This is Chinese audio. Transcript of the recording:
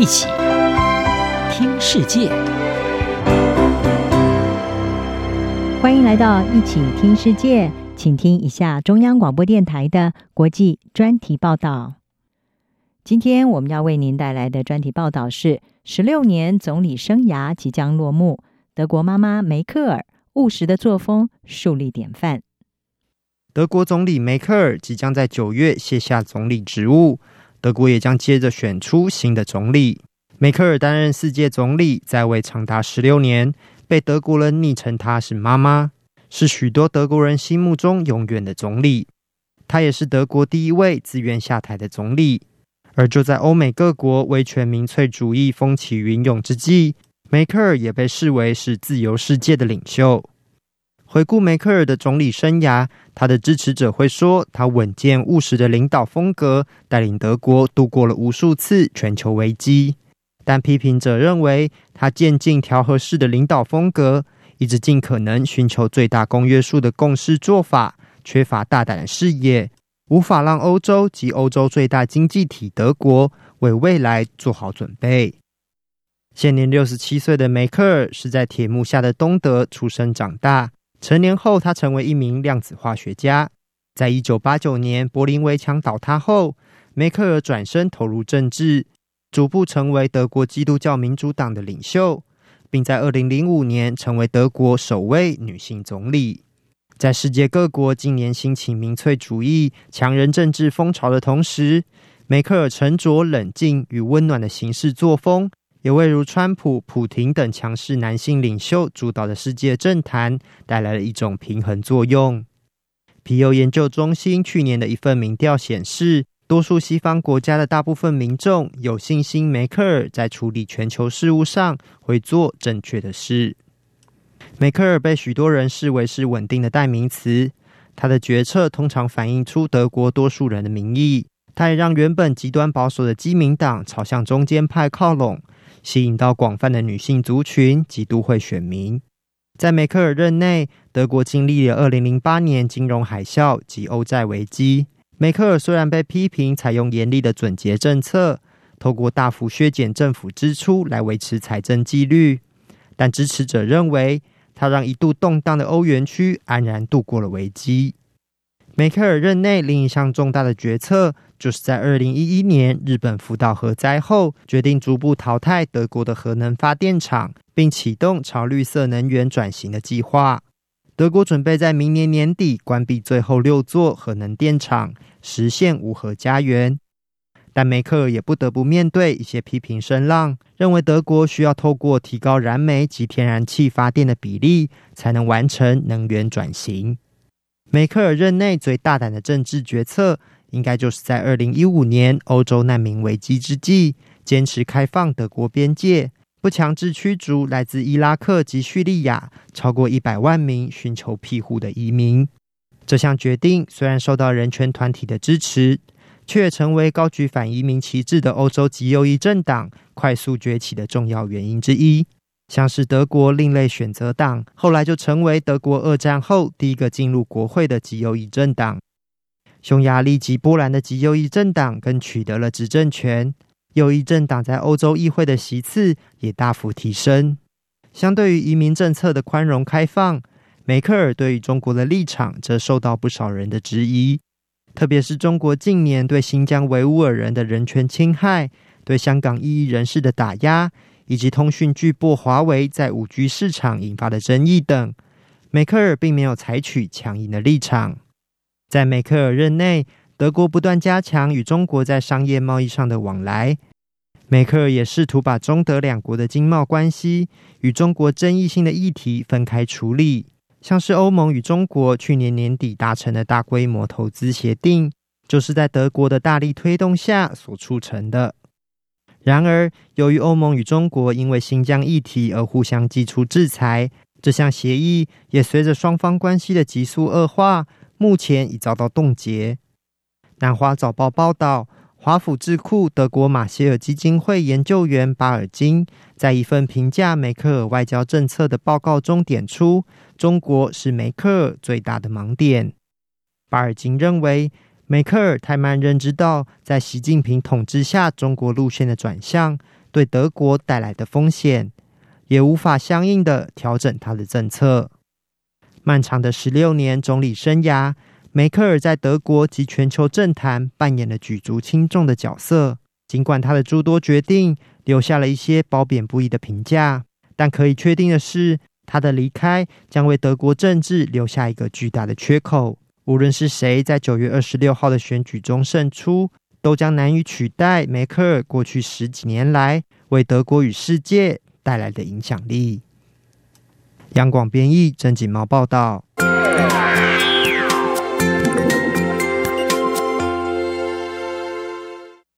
一起听世界，欢迎来到一起听世界，请听一下中央广播电台的国际专题报道。今天我们要为您带来的专题报道是：十六年总理生涯即将落幕，德国妈妈梅克尔务实的作风树立典范。德国总理梅克尔即将在九月卸下总理职务，德国也将接着选出新的总理。梅克尔担任世界总理，在位长达十六年，被德国人昵称她是“妈妈”，是许多德国人心目中永远的总理。她也是德国第一位自愿下台的总理。而就在欧美各国威权民粹主义风起云涌之际，梅克尔也被视为是自由世界的领袖。回顾梅克尔的总理生涯，他的支持者会说，他稳健务实的领导风格带领德国度过了无数次全球危机。但批评者认为，他渐进调和式的领导风格，一直尽可能寻求最大公约数的共识做法，缺乏大胆的视野，无法让欧洲及欧洲最大经济体德国为未来做好准备。现年六十七岁的梅克尔是在铁幕下的东德出生长大。成年后，他成为一名量子化学家。在一九八九年柏林围墙倒塌后，梅克尔转身投入政治，逐步成为德国基督教民主党的领袖，并在二零零五年成为德国首位女性总理。在世界各国近年兴起民粹主义、强人政治风潮的同时，梅克尔沉着冷静与温暖的行事作风。也为如川普、普廷等强势男性领袖主导的世界政坛带来了一种平衡作用。皮尤研究中心去年的一份民调显示，多数西方国家的大部分民众有信心梅克尔在处理全球事务上会做正确的事。梅克尔被许多人视为是稳定的代名词，他的决策通常反映出德国多数人的民意，他也让原本极端保守的基民党朝向中间派靠拢。吸引到广泛的女性族群及都会选民。在梅克尔任内，德国经历了二零零八年金融海啸及欧债危机。梅克尔虽然被批评采用严厉的准节政策，透过大幅削减政府支出来维持财政纪律，但支持者认为，他让一度动荡的欧元区安然度过了危机。梅克尔任内另一项重大的决策，就是在二零一一年日本福岛核灾后，决定逐步淘汰德国的核能发电厂，并启动朝绿色能源转型的计划。德国准备在明年年底关闭最后六座核能电厂，实现无核家园。但梅克尔也不得不面对一些批评声浪，认为德国需要透过提高燃煤及天然气发电的比例，才能完成能源转型。梅克尔任内最大胆的政治决策，应该就是在二零一五年欧洲难民危机之际，坚持开放德国边界，不强制驱逐来自伊拉克及叙利亚超过一百万名寻求庇护的移民。这项决定虽然受到人权团体的支持，却也成为高举反移民旗帜的欧洲极右翼政党快速崛起的重要原因之一。像是德国另类选择党，后来就成为德国二战后第一个进入国会的极右翼政党。匈牙利及波兰的极右翼政党更取得了执政权，右翼政党在欧洲议会的席次也大幅提升。相对于移民政策的宽容开放，梅克尔对于中国的立场则受到不少人的质疑，特别是中国近年对新疆维吾尔人的人权侵害，对香港异议人士的打压。以及通讯巨擘华为在五 G 市场引发的争议等，梅克尔并没有采取强硬的立场。在梅克尔任内，德国不断加强与中国在商业贸易上的往来。梅克尔也试图把中德两国的经贸关系与中国争议性的议题分开处理，像是欧盟与中国去年年底达成的大规模投资协定，就是在德国的大力推动下所促成的。然而，由于欧盟与中国因为新疆议题而互相祭出制裁，这项协议也随着双方关系的急速恶化，目前已遭到冻结。南华早报报道，华府智库德国马歇尔基金会研究员巴尔金在一份评价梅克尔外交政策的报告中点出，中国是梅克尔最大的盲点。巴尔金认为，梅克尔太慢认知到，在习近平统治下中国路线的转向，对德国带来的风险，也无法相应的调整他的政策。漫长的十六年总理生涯，梅克尔在德国及全球政坛扮演了举足轻重的角色。尽管他的诸多决定留下了一些褒贬不一的评价，但可以确定的是，他的离开将为德国政治留下一个巨大的缺口。无论是谁在九月二十六号的选举中胜出，都将难以取代梅克尔过去十几年来为德国与世界带来的影响力。央广编译郑锦毛报道。